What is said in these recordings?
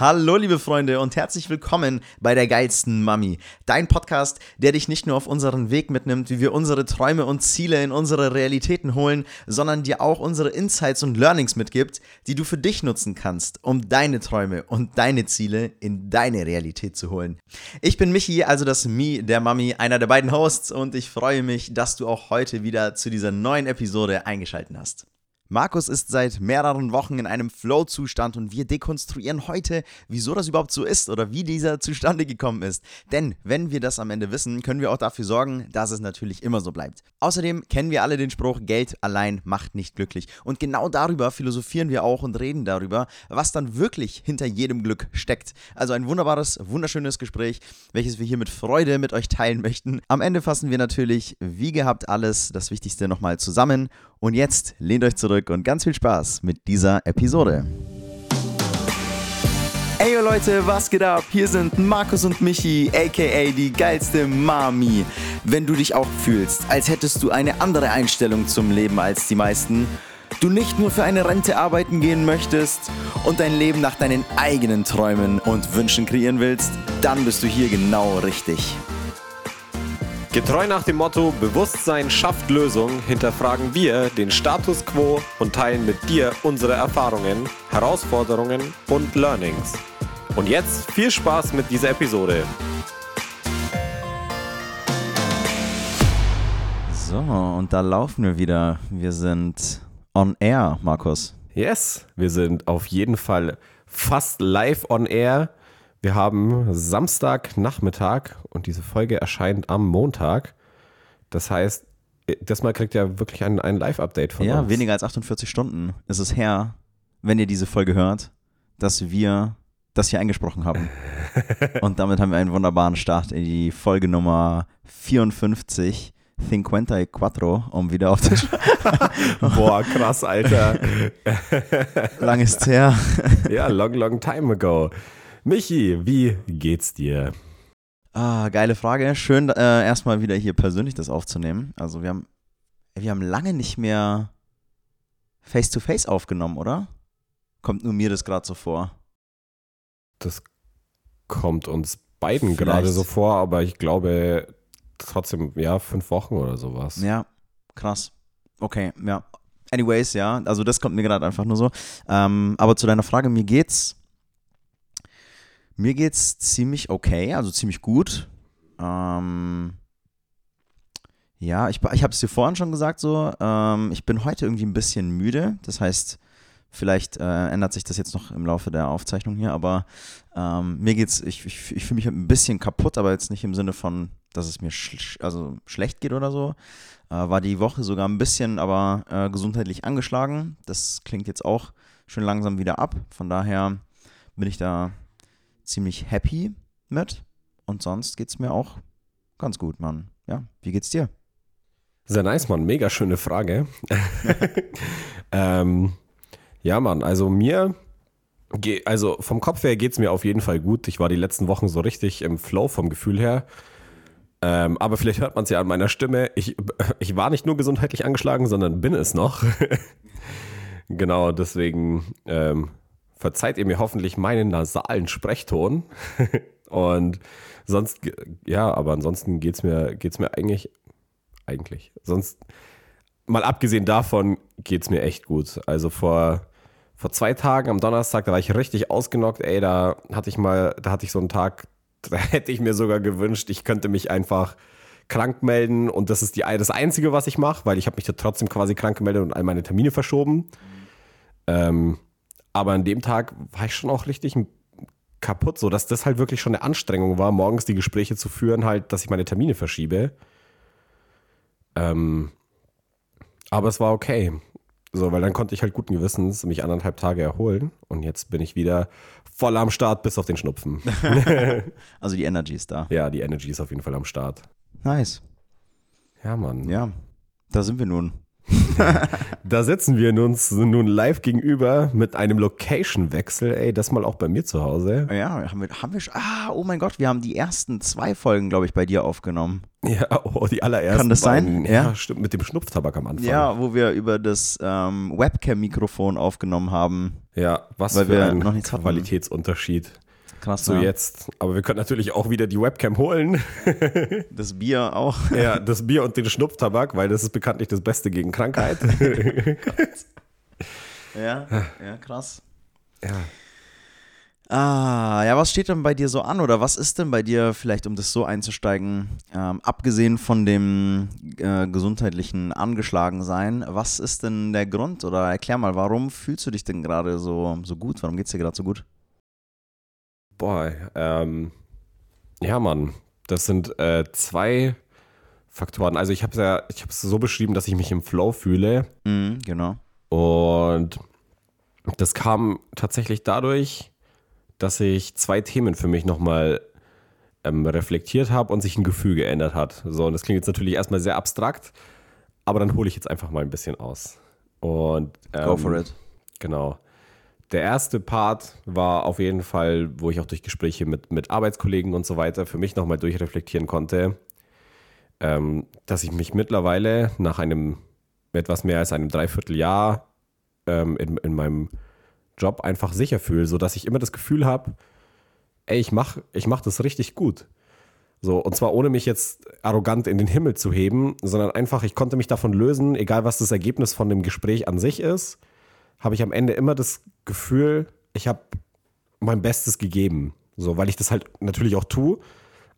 Hallo liebe Freunde und herzlich willkommen bei der geilsten Mami. Dein Podcast, der dich nicht nur auf unseren Weg mitnimmt, wie wir unsere Träume und Ziele in unsere Realitäten holen, sondern dir auch unsere Insights und Learnings mitgibt, die du für dich nutzen kannst, um deine Träume und deine Ziele in deine Realität zu holen. Ich bin Michi, also das Mi der Mami, einer der beiden Hosts und ich freue mich, dass du auch heute wieder zu dieser neuen Episode eingeschaltet hast. Markus ist seit mehreren Wochen in einem Flow-Zustand und wir dekonstruieren heute, wieso das überhaupt so ist oder wie dieser zustande gekommen ist. Denn wenn wir das am Ende wissen, können wir auch dafür sorgen, dass es natürlich immer so bleibt. Außerdem kennen wir alle den Spruch, Geld allein macht nicht glücklich. Und genau darüber philosophieren wir auch und reden darüber, was dann wirklich hinter jedem Glück steckt. Also ein wunderbares, wunderschönes Gespräch, welches wir hier mit Freude mit euch teilen möchten. Am Ende fassen wir natürlich, wie gehabt, alles, das Wichtigste nochmal zusammen und jetzt lehnt euch zurück und ganz viel Spaß mit dieser Episode. Ey Leute, was geht ab? Hier sind Markus und Michi, aka die geilste Mami. Wenn du dich auch fühlst, als hättest du eine andere Einstellung zum Leben als die meisten, du nicht nur für eine Rente arbeiten gehen möchtest und dein Leben nach deinen eigenen Träumen und Wünschen kreieren willst, dann bist du hier genau richtig. Getreu nach dem Motto Bewusstsein schafft Lösung hinterfragen wir den Status quo und teilen mit dir unsere Erfahrungen, Herausforderungen und Learnings. Und jetzt viel Spaß mit dieser Episode. So, und da laufen wir wieder. Wir sind on air, Markus. Yes, wir sind auf jeden Fall fast live on air. Wir haben Samstagnachmittag und diese Folge erscheint am Montag. Das heißt, das Mal kriegt ihr wirklich ein, ein Live-Update von ja, uns. Ja, weniger als 48 Stunden ist es her, wenn ihr diese Folge hört, dass wir das hier eingesprochen haben. und damit haben wir einen wunderbaren Start in die Folge Nummer 54. 54, um wieder auf das. Boah, krass, Alter. Lang ist her. ja, long, long time ago. Michi, wie geht's dir? Ah, geile Frage. Schön, äh, erstmal wieder hier persönlich das aufzunehmen. Also wir haben, wir haben lange nicht mehr Face-to-Face -face aufgenommen, oder? Kommt nur mir das gerade so vor. Das kommt uns beiden gerade so vor, aber ich glaube trotzdem, ja, fünf Wochen oder sowas. Ja, krass. Okay, ja. Anyways, ja, also das kommt mir gerade einfach nur so. Ähm, aber zu deiner Frage, mir geht's mir geht's ziemlich okay, also ziemlich gut. Ähm, ja, ich, ich habe es dir vorhin schon gesagt, so, ähm, ich bin heute irgendwie ein bisschen müde. Das heißt, vielleicht äh, ändert sich das jetzt noch im Laufe der Aufzeichnung hier, aber ähm, mir geht's, ich, ich, ich fühle mich ein bisschen kaputt, aber jetzt nicht im Sinne von, dass es mir sch also schlecht geht oder so. Äh, war die Woche sogar ein bisschen, aber äh, gesundheitlich angeschlagen. Das klingt jetzt auch schön langsam wieder ab. Von daher bin ich da ziemlich happy mit. Und sonst geht es mir auch ganz gut, Mann. Ja, wie geht's dir? Sehr nice, Mann. Mega schöne Frage. ähm, ja, Mann, also mir, also vom Kopf her geht es mir auf jeden Fall gut. Ich war die letzten Wochen so richtig im Flow vom Gefühl her. Ähm, aber vielleicht hört man es ja an meiner Stimme. Ich, ich war nicht nur gesundheitlich angeschlagen, sondern bin es noch. genau, deswegen ähm, verzeiht ihr mir hoffentlich meinen nasalen Sprechton. Und sonst, ja, aber ansonsten geht es mir, geht's mir eigentlich, eigentlich, sonst, mal abgesehen davon, geht es mir echt gut. Also vor, vor zwei Tagen am Donnerstag, da war ich richtig ausgenockt, ey, da hatte ich mal, da hatte ich so einen Tag, da hätte ich mir sogar gewünscht, ich könnte mich einfach krank melden und das ist die, das Einzige, was ich mache, weil ich habe mich da trotzdem quasi krank gemeldet und all meine Termine verschoben. Ähm, aber an dem Tag war ich schon auch richtig kaputt, so dass das halt wirklich schon eine Anstrengung war, morgens die Gespräche zu führen, halt, dass ich meine Termine verschiebe. Ähm, aber es war okay. So, weil dann konnte ich halt guten Gewissens mich anderthalb Tage erholen und jetzt bin ich wieder voll am Start bis auf den Schnupfen. also die Energy ist da. Ja, die Energy ist auf jeden Fall am Start. Nice. Ja, Mann. Ja, da sind wir nun. Da sitzen wir uns nun live gegenüber mit einem Location-Wechsel. Ey, das mal auch bei mir zu Hause. Ja, haben wir, haben wir schon. Ah, oh mein Gott, wir haben die ersten zwei Folgen, glaube ich, bei dir aufgenommen. Ja, oh, die allerersten. Kann das sein? Ja, ja, stimmt, mit dem Schnupftabak am Anfang. Ja, wo wir über das ähm, Webcam-Mikrofon aufgenommen haben. Ja, was Weil für wir ein. Qualitätsunterschied Krass, zu ne? jetzt. Aber wir können natürlich auch wieder die Webcam holen. Das Bier auch. ja, das Bier und den Schnupftabak, weil das ist bekanntlich das Beste gegen Krankheit. Ja, ja, krass. ja. Ah, ja, was steht denn bei dir so an oder was ist denn bei dir, vielleicht um das so einzusteigen, ähm, abgesehen von dem äh, gesundheitlichen Angeschlagensein, was ist denn der Grund oder erklär mal, warum fühlst du dich denn gerade so, so gut? Warum geht's dir gerade so gut? Boah, ähm, ja, Mann, das sind äh, zwei Faktoren. Also ich habe es ja, ich habe es so beschrieben, dass ich mich im Flow fühle Mhm, genau. und das kam tatsächlich dadurch, dass ich zwei Themen für mich nochmal ähm, reflektiert habe und sich ein Gefühl geändert hat. So, und das klingt jetzt natürlich erstmal sehr abstrakt, aber dann hole ich jetzt einfach mal ein bisschen aus. Und ähm, Go for it. Genau. Der erste Part war auf jeden Fall, wo ich auch durch Gespräche mit, mit Arbeitskollegen und so weiter für mich nochmal durchreflektieren konnte, ähm, dass ich mich mittlerweile nach einem etwas mehr als einem Dreivierteljahr ähm, in, in meinem Job einfach sicher fühle, sodass ich immer das Gefühl habe, ey, ich mache ich mach das richtig gut. So, und zwar ohne mich jetzt arrogant in den Himmel zu heben, sondern einfach, ich konnte mich davon lösen, egal was das Ergebnis von dem Gespräch an sich ist, habe ich am Ende immer das Gefühl, ich habe mein Bestes gegeben. So, weil ich das halt natürlich auch tue.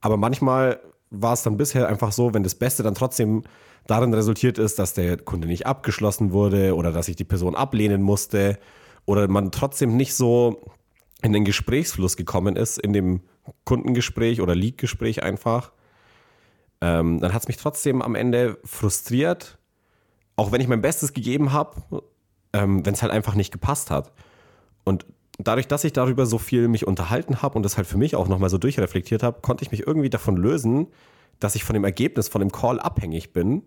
Aber manchmal war es dann bisher einfach so, wenn das Beste dann trotzdem darin resultiert ist, dass der Kunde nicht abgeschlossen wurde oder dass ich die Person ablehnen musste oder man trotzdem nicht so in den Gesprächsfluss gekommen ist, in dem Kundengespräch oder Leadgespräch einfach, ähm, dann hat es mich trotzdem am Ende frustriert, auch wenn ich mein Bestes gegeben habe, ähm, wenn es halt einfach nicht gepasst hat. Und dadurch, dass ich darüber so viel mich unterhalten habe und das halt für mich auch nochmal so durchreflektiert habe, konnte ich mich irgendwie davon lösen, dass ich von dem Ergebnis, von dem Call abhängig bin.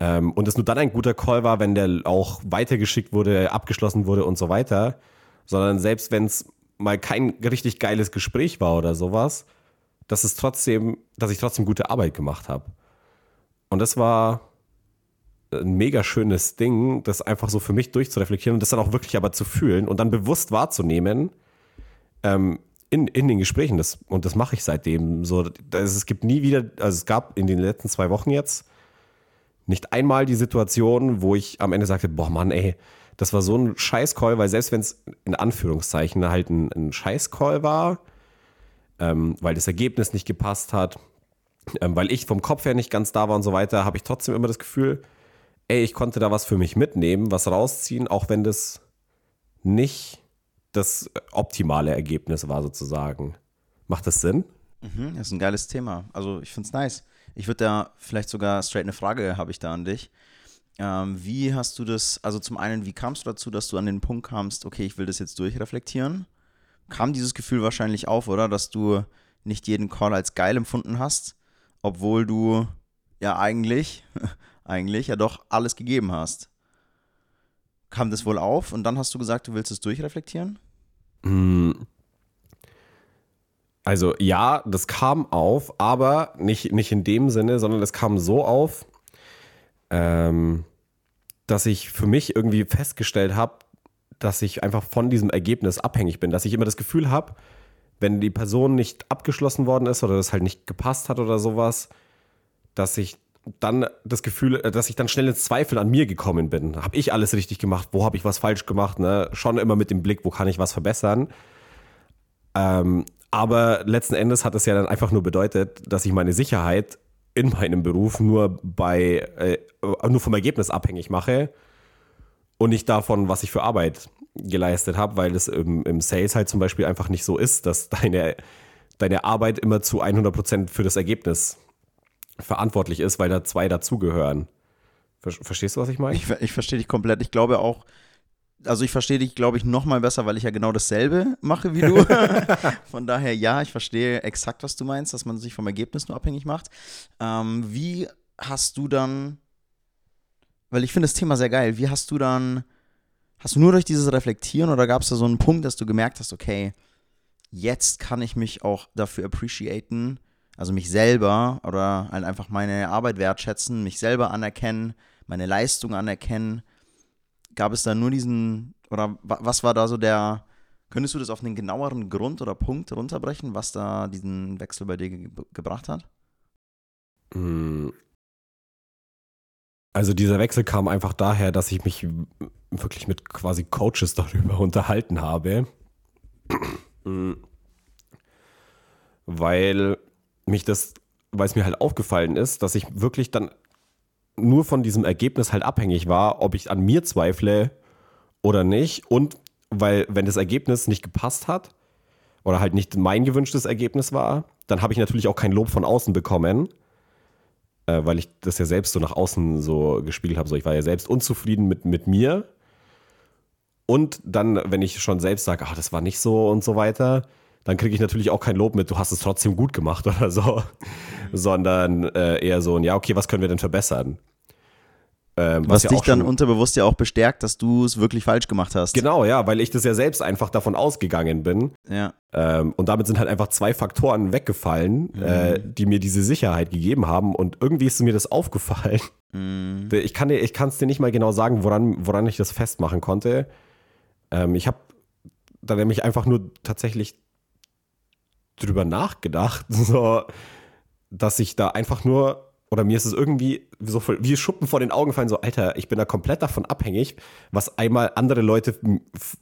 Ähm, und es nur dann ein guter Call war, wenn der auch weitergeschickt wurde, abgeschlossen wurde und so weiter. Sondern selbst wenn es mal kein richtig geiles Gespräch war oder sowas, dass es trotzdem, dass ich trotzdem gute Arbeit gemacht habe. Und das war ein mega schönes Ding, das einfach so für mich durchzureflektieren und das dann auch wirklich aber zu fühlen und dann bewusst wahrzunehmen ähm, in, in den Gesprächen. Das, und das mache ich seitdem. So, das, es gibt nie wieder, also es gab in den letzten zwei Wochen jetzt nicht einmal die Situation, wo ich am Ende sagte, boah Mann, ey, das war so ein Scheiß-Call, weil selbst wenn es in Anführungszeichen halt ein, ein Scheiß-Call war, ähm, weil das Ergebnis nicht gepasst hat, ähm, weil ich vom Kopf her nicht ganz da war und so weiter, habe ich trotzdem immer das Gefühl, ey, ich konnte da was für mich mitnehmen, was rausziehen, auch wenn das nicht das optimale Ergebnis war sozusagen. Macht das Sinn? Mhm, das ist ein geiles Thema. Also ich finde es nice. Ich würde da vielleicht sogar straight eine Frage habe ich da an dich. Ähm, wie hast du das, also zum einen, wie kamst du dazu, dass du an den Punkt kamst, okay, ich will das jetzt durchreflektieren? Kam dieses Gefühl wahrscheinlich auf, oder? Dass du nicht jeden Call als geil empfunden hast, obwohl du ja eigentlich, eigentlich ja doch alles gegeben hast. Kam das wohl auf und dann hast du gesagt, du willst es durchreflektieren? Also ja, das kam auf, aber nicht, nicht in dem Sinne, sondern es kam so auf, ähm, dass ich für mich irgendwie festgestellt habe, dass ich einfach von diesem Ergebnis abhängig bin, dass ich immer das Gefühl habe, wenn die Person nicht abgeschlossen worden ist oder das halt nicht gepasst hat oder sowas, dass ich dann das Gefühl, äh, dass ich dann schnell ins Zweifel an mir gekommen bin. Habe ich alles richtig gemacht? Wo habe ich was falsch gemacht? Ne? Schon immer mit dem Blick, wo kann ich was verbessern? Ähm, aber letzten Endes hat es ja dann einfach nur bedeutet, dass ich meine Sicherheit in meinem Beruf nur bei äh, nur vom Ergebnis abhängig mache und nicht davon, was ich für Arbeit geleistet habe, weil es im, im Sales halt zum Beispiel einfach nicht so ist, dass deine, deine Arbeit immer zu 100% für das Ergebnis verantwortlich ist, weil da zwei dazugehören. Ver verstehst du, was ich meine? Ich, ich verstehe dich komplett. Ich glaube auch, also ich verstehe dich, glaube ich, noch mal besser, weil ich ja genau dasselbe mache wie du. Von daher, ja, ich verstehe exakt, was du meinst, dass man sich vom Ergebnis nur abhängig macht. Ähm, wie hast du dann, weil ich finde das Thema sehr geil, wie hast du dann, hast du nur durch dieses Reflektieren oder gab es da so einen Punkt, dass du gemerkt hast, okay, jetzt kann ich mich auch dafür appreciaten, also mich selber oder halt einfach meine Arbeit wertschätzen, mich selber anerkennen, meine Leistung anerkennen. Gab es da nur diesen Oder was war da so der, könntest du das auf einen genaueren Grund oder Punkt runterbrechen, was da diesen Wechsel bei dir ge gebracht hat? Hm. Also dieser Wechsel kam einfach daher, dass ich mich wirklich mit quasi Coaches darüber unterhalten habe. Hm. Weil mich das, weil es mir halt aufgefallen ist, dass ich wirklich dann nur von diesem Ergebnis halt abhängig war, ob ich an mir zweifle oder nicht. Und weil, wenn das Ergebnis nicht gepasst hat oder halt nicht mein gewünschtes Ergebnis war, dann habe ich natürlich auch kein Lob von außen bekommen, äh, weil ich das ja selbst so nach außen so gespiegelt habe. So, ich war ja selbst unzufrieden mit, mit mir. Und dann, wenn ich schon selbst sage, ach, das war nicht so und so weiter, dann kriege ich natürlich auch kein Lob mit, du hast es trotzdem gut gemacht oder so, sondern äh, eher so, ja, okay, was können wir denn verbessern? Ähm, was, was ja dich dann unterbewusst ja auch bestärkt, dass du es wirklich falsch gemacht hast. Genau, ja, weil ich das ja selbst einfach davon ausgegangen bin. Ja. Ähm, und damit sind halt einfach zwei Faktoren weggefallen, mhm. äh, die mir diese Sicherheit gegeben haben. Und irgendwie ist mir das aufgefallen. Mhm. Ich kann es dir nicht mal genau sagen, woran, woran ich das festmachen konnte. Ähm, ich habe da nämlich einfach nur tatsächlich drüber nachgedacht, so, dass ich da einfach nur oder mir ist es irgendwie so wie Schuppen vor den Augen fallen, so, Alter, ich bin da komplett davon abhängig, was einmal andere Leute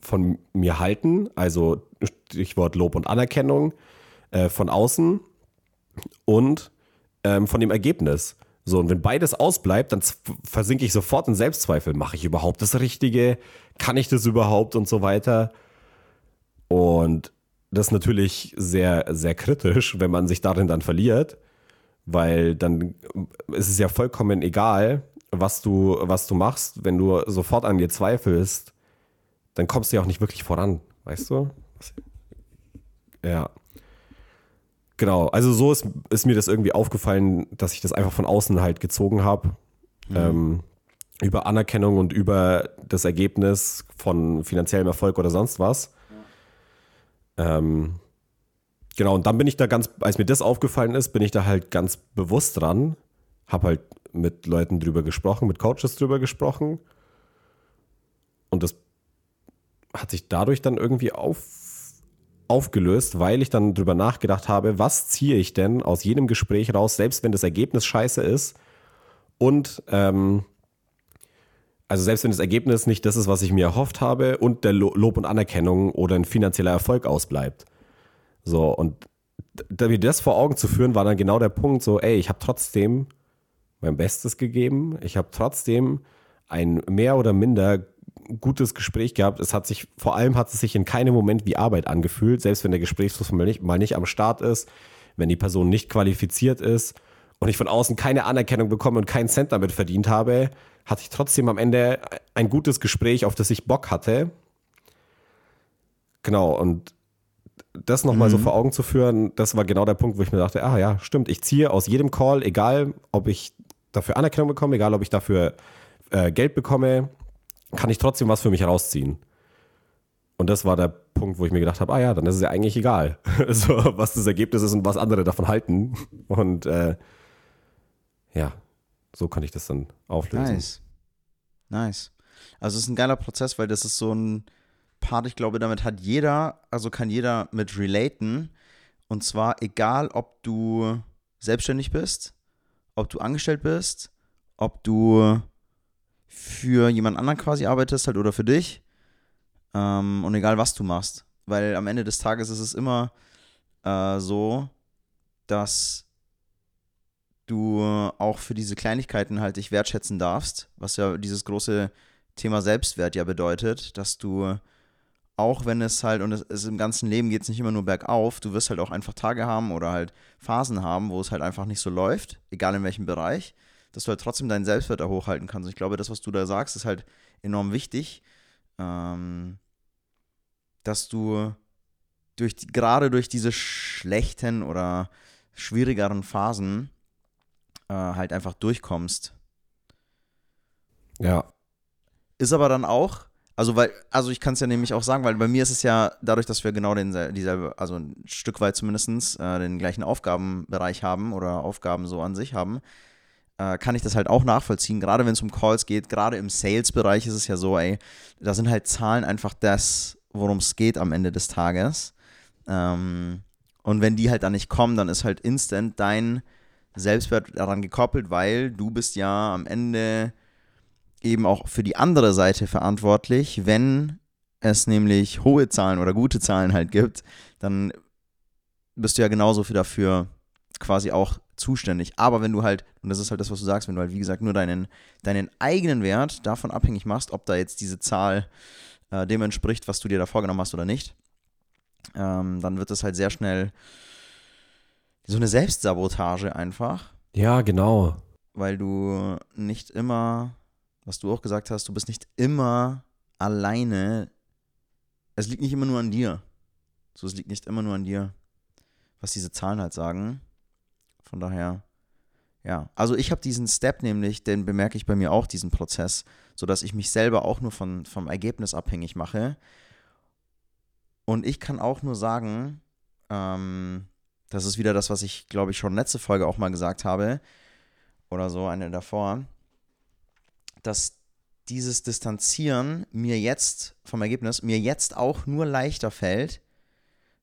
von mir halten, also Stichwort Lob und Anerkennung äh, von außen und ähm, von dem Ergebnis. So, und wenn beides ausbleibt, dann versinke ich sofort in Selbstzweifel. Mache ich überhaupt das Richtige? Kann ich das überhaupt und so weiter? Und das ist natürlich sehr, sehr kritisch, wenn man sich darin dann verliert weil dann ist es ja vollkommen egal, was du, was du machst, wenn du sofort an dir zweifelst, dann kommst du ja auch nicht wirklich voran, weißt du? Ja. Genau, also so ist, ist mir das irgendwie aufgefallen, dass ich das einfach von außen halt gezogen habe. Mhm. Ähm, über Anerkennung und über das Ergebnis von finanziellem Erfolg oder sonst was. Ähm, Genau, und dann bin ich da ganz, als mir das aufgefallen ist, bin ich da halt ganz bewusst dran, habe halt mit Leuten drüber gesprochen, mit Coaches drüber gesprochen. Und das hat sich dadurch dann irgendwie auf, aufgelöst, weil ich dann drüber nachgedacht habe, was ziehe ich denn aus jedem Gespräch raus, selbst wenn das Ergebnis scheiße ist. Und ähm, also selbst wenn das Ergebnis nicht das ist, was ich mir erhofft habe und der Lob und Anerkennung oder ein finanzieller Erfolg ausbleibt. So, und mir das vor Augen zu führen, war dann genau der Punkt, so, ey, ich habe trotzdem mein Bestes gegeben, ich habe trotzdem ein mehr oder minder gutes Gespräch gehabt. Es hat sich, vor allem hat es sich in keinem Moment wie Arbeit angefühlt, selbst wenn der Gesprächsfluss mal nicht, mal nicht am Start ist, wenn die Person nicht qualifiziert ist und ich von außen keine Anerkennung bekomme und keinen Cent damit verdient habe, hatte ich trotzdem am Ende ein gutes Gespräch, auf das ich Bock hatte. Genau, und das nochmal mhm. so vor Augen zu führen, das war genau der Punkt, wo ich mir dachte, ah ja, stimmt, ich ziehe aus jedem Call, egal ob ich dafür Anerkennung bekomme, egal ob ich dafür äh, Geld bekomme, kann ich trotzdem was für mich rausziehen. Und das war der Punkt, wo ich mir gedacht habe, ah ja, dann ist es ja eigentlich egal, so, was das Ergebnis ist und was andere davon halten. Und äh, ja, so kann ich das dann auflösen. Nice. Nice. Also es ist ein geiler Prozess, weil das ist so ein, Part, ich glaube, damit hat jeder, also kann jeder mit relaten. Und zwar egal, ob du selbstständig bist, ob du angestellt bist, ob du für jemand anderen quasi arbeitest halt oder für dich. Ähm, und egal, was du machst. Weil am Ende des Tages ist es immer äh, so, dass du auch für diese Kleinigkeiten halt dich wertschätzen darfst, was ja dieses große Thema Selbstwert ja bedeutet, dass du auch wenn es halt, und es, es im ganzen Leben geht es nicht immer nur bergauf, du wirst halt auch einfach Tage haben oder halt Phasen haben, wo es halt einfach nicht so läuft, egal in welchem Bereich, dass du halt trotzdem deinen Selbstwert da hochhalten kannst. Und ich glaube, das, was du da sagst, ist halt enorm wichtig, ähm, dass du durch gerade durch diese schlechten oder schwierigeren Phasen äh, halt einfach durchkommst. Ja. Ist aber dann auch also, weil, also ich kann es ja nämlich auch sagen, weil bei mir ist es ja dadurch, dass wir genau den, dieselbe, also ein Stück weit zumindest äh, den gleichen Aufgabenbereich haben oder Aufgaben so an sich haben, äh, kann ich das halt auch nachvollziehen, gerade wenn es um Calls geht, gerade im Sales-Bereich ist es ja so, ey, da sind halt Zahlen einfach das, worum es geht am Ende des Tages. Ähm, und wenn die halt dann nicht kommen, dann ist halt instant dein Selbstwert daran gekoppelt, weil du bist ja am Ende eben auch für die andere Seite verantwortlich, wenn es nämlich hohe Zahlen oder gute Zahlen halt gibt, dann bist du ja genauso für dafür quasi auch zuständig. Aber wenn du halt, und das ist halt das, was du sagst, wenn du halt, wie gesagt, nur deinen, deinen eigenen Wert davon abhängig machst, ob da jetzt diese Zahl äh, dem entspricht, was du dir da vorgenommen hast oder nicht, ähm, dann wird es halt sehr schnell so eine Selbstsabotage einfach. Ja, genau. Weil du nicht immer, was du auch gesagt hast, du bist nicht immer alleine. Es liegt nicht immer nur an dir. So, es liegt nicht immer nur an dir, was diese Zahlen halt sagen. Von daher, ja. Also ich habe diesen Step nämlich, den bemerke ich bei mir auch, diesen Prozess, sodass ich mich selber auch nur von, vom Ergebnis abhängig mache. Und ich kann auch nur sagen, ähm, das ist wieder das, was ich, glaube ich, schon letzte Folge auch mal gesagt habe. Oder so, eine davor. Dass dieses Distanzieren mir jetzt vom Ergebnis, mir jetzt auch nur leichter fällt,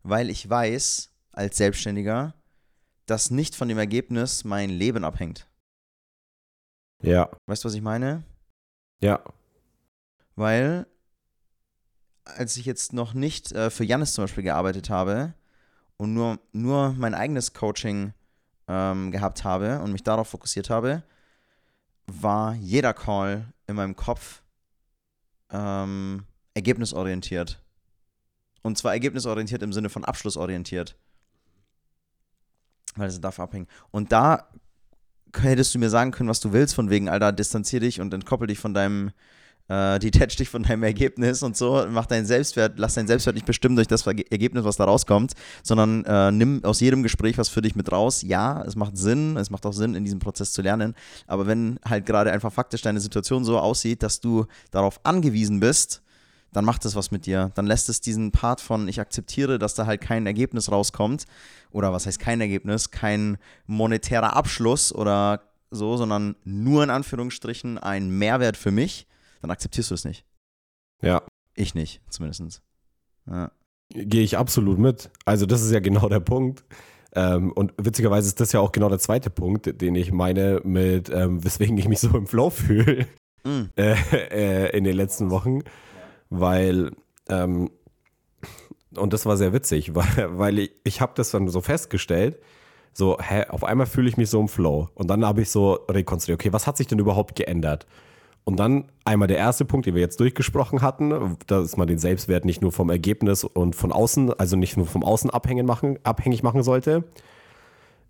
weil ich weiß, als Selbstständiger, dass nicht von dem Ergebnis mein Leben abhängt. Ja. Weißt du, was ich meine? Ja. Weil, als ich jetzt noch nicht äh, für Janis zum Beispiel gearbeitet habe und nur, nur mein eigenes Coaching ähm, gehabt habe und mich darauf fokussiert habe, war jeder Call in meinem Kopf ähm, ergebnisorientiert. Und zwar ergebnisorientiert im Sinne von abschlussorientiert. Weil es davon abhängt. Und da hättest du mir sagen können, was du willst, von wegen, Alter, distanzier dich und entkoppel dich von deinem, äh, detach dich von deinem Ergebnis und so, mach deinen Selbstwert, lass deinen Selbstwert nicht bestimmen durch das Ergebnis, was da rauskommt, sondern äh, nimm aus jedem Gespräch was für dich mit raus. Ja, es macht Sinn, es macht auch Sinn, in diesem Prozess zu lernen, aber wenn halt gerade einfach faktisch deine Situation so aussieht, dass du darauf angewiesen bist, dann macht es was mit dir. Dann lässt es diesen Part von, ich akzeptiere, dass da halt kein Ergebnis rauskommt. Oder was heißt kein Ergebnis? Kein monetärer Abschluss oder so, sondern nur in Anführungsstrichen ein Mehrwert für mich. Dann akzeptierst du es nicht. Ja. Ich nicht, zumindest. Ja. Gehe ich absolut mit. Also, das ist ja genau der Punkt. Ähm, und witzigerweise ist das ja auch genau der zweite Punkt, den ich meine, mit ähm, weswegen ich mich so im Flow fühle mm. äh, äh, in den letzten Wochen weil, ähm, und das war sehr witzig, weil, weil ich, ich habe das dann so festgestellt, so, hä, auf einmal fühle ich mich so im Flow. Und dann habe ich so rekonstruiert, okay, was hat sich denn überhaupt geändert? Und dann einmal der erste Punkt, den wir jetzt durchgesprochen hatten, dass man den Selbstwert nicht nur vom Ergebnis und von außen, also nicht nur vom Außen abhängig machen, abhängig machen sollte,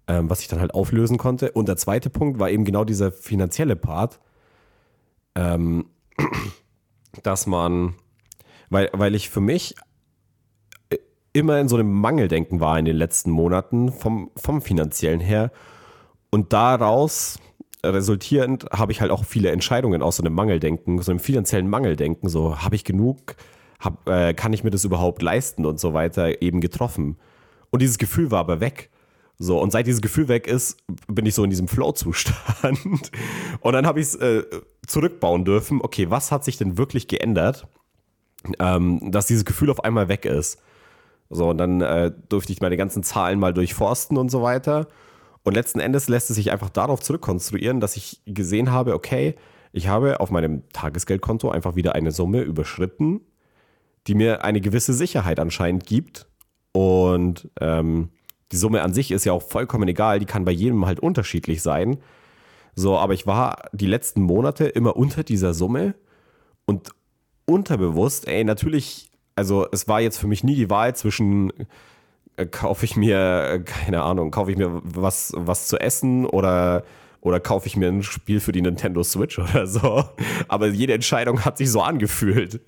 ähm, was ich dann halt auflösen konnte. Und der zweite Punkt war eben genau dieser finanzielle Part, ähm, dass man weil, weil ich für mich äh, immer in so einem Mangeldenken war in den letzten Monaten vom, vom finanziellen her. Und daraus resultierend habe ich halt auch viele Entscheidungen aus so einem Mangeldenken, so einem finanziellen Mangeldenken, so habe ich genug, hab, äh, kann ich mir das überhaupt leisten und so weiter eben getroffen. Und dieses Gefühl war aber weg. So, und seit dieses Gefühl weg ist, bin ich so in diesem Flow-Zustand. Und dann habe ich es äh, zurückbauen dürfen. Okay, was hat sich denn wirklich geändert? ähm, dass dieses Gefühl auf einmal weg ist. So, und dann äh, durfte ich meine ganzen Zahlen mal durchforsten und so weiter. Und letzten Endes lässt es sich einfach darauf zurückkonstruieren, dass ich gesehen habe, okay, ich habe auf meinem Tagesgeldkonto einfach wieder eine Summe überschritten, die mir eine gewisse Sicherheit anscheinend gibt. Und ähm, die Summe an sich ist ja auch vollkommen egal, die kann bei jedem halt unterschiedlich sein. So, aber ich war die letzten Monate immer unter dieser Summe und unterbewusst, ey, natürlich, also es war jetzt für mich nie die Wahl zwischen kaufe ich mir, äh, keine Ahnung, kaufe ich mir was, was zu essen oder, oder kaufe ich mir ein Spiel für die Nintendo Switch oder so. Aber jede Entscheidung hat sich so angefühlt.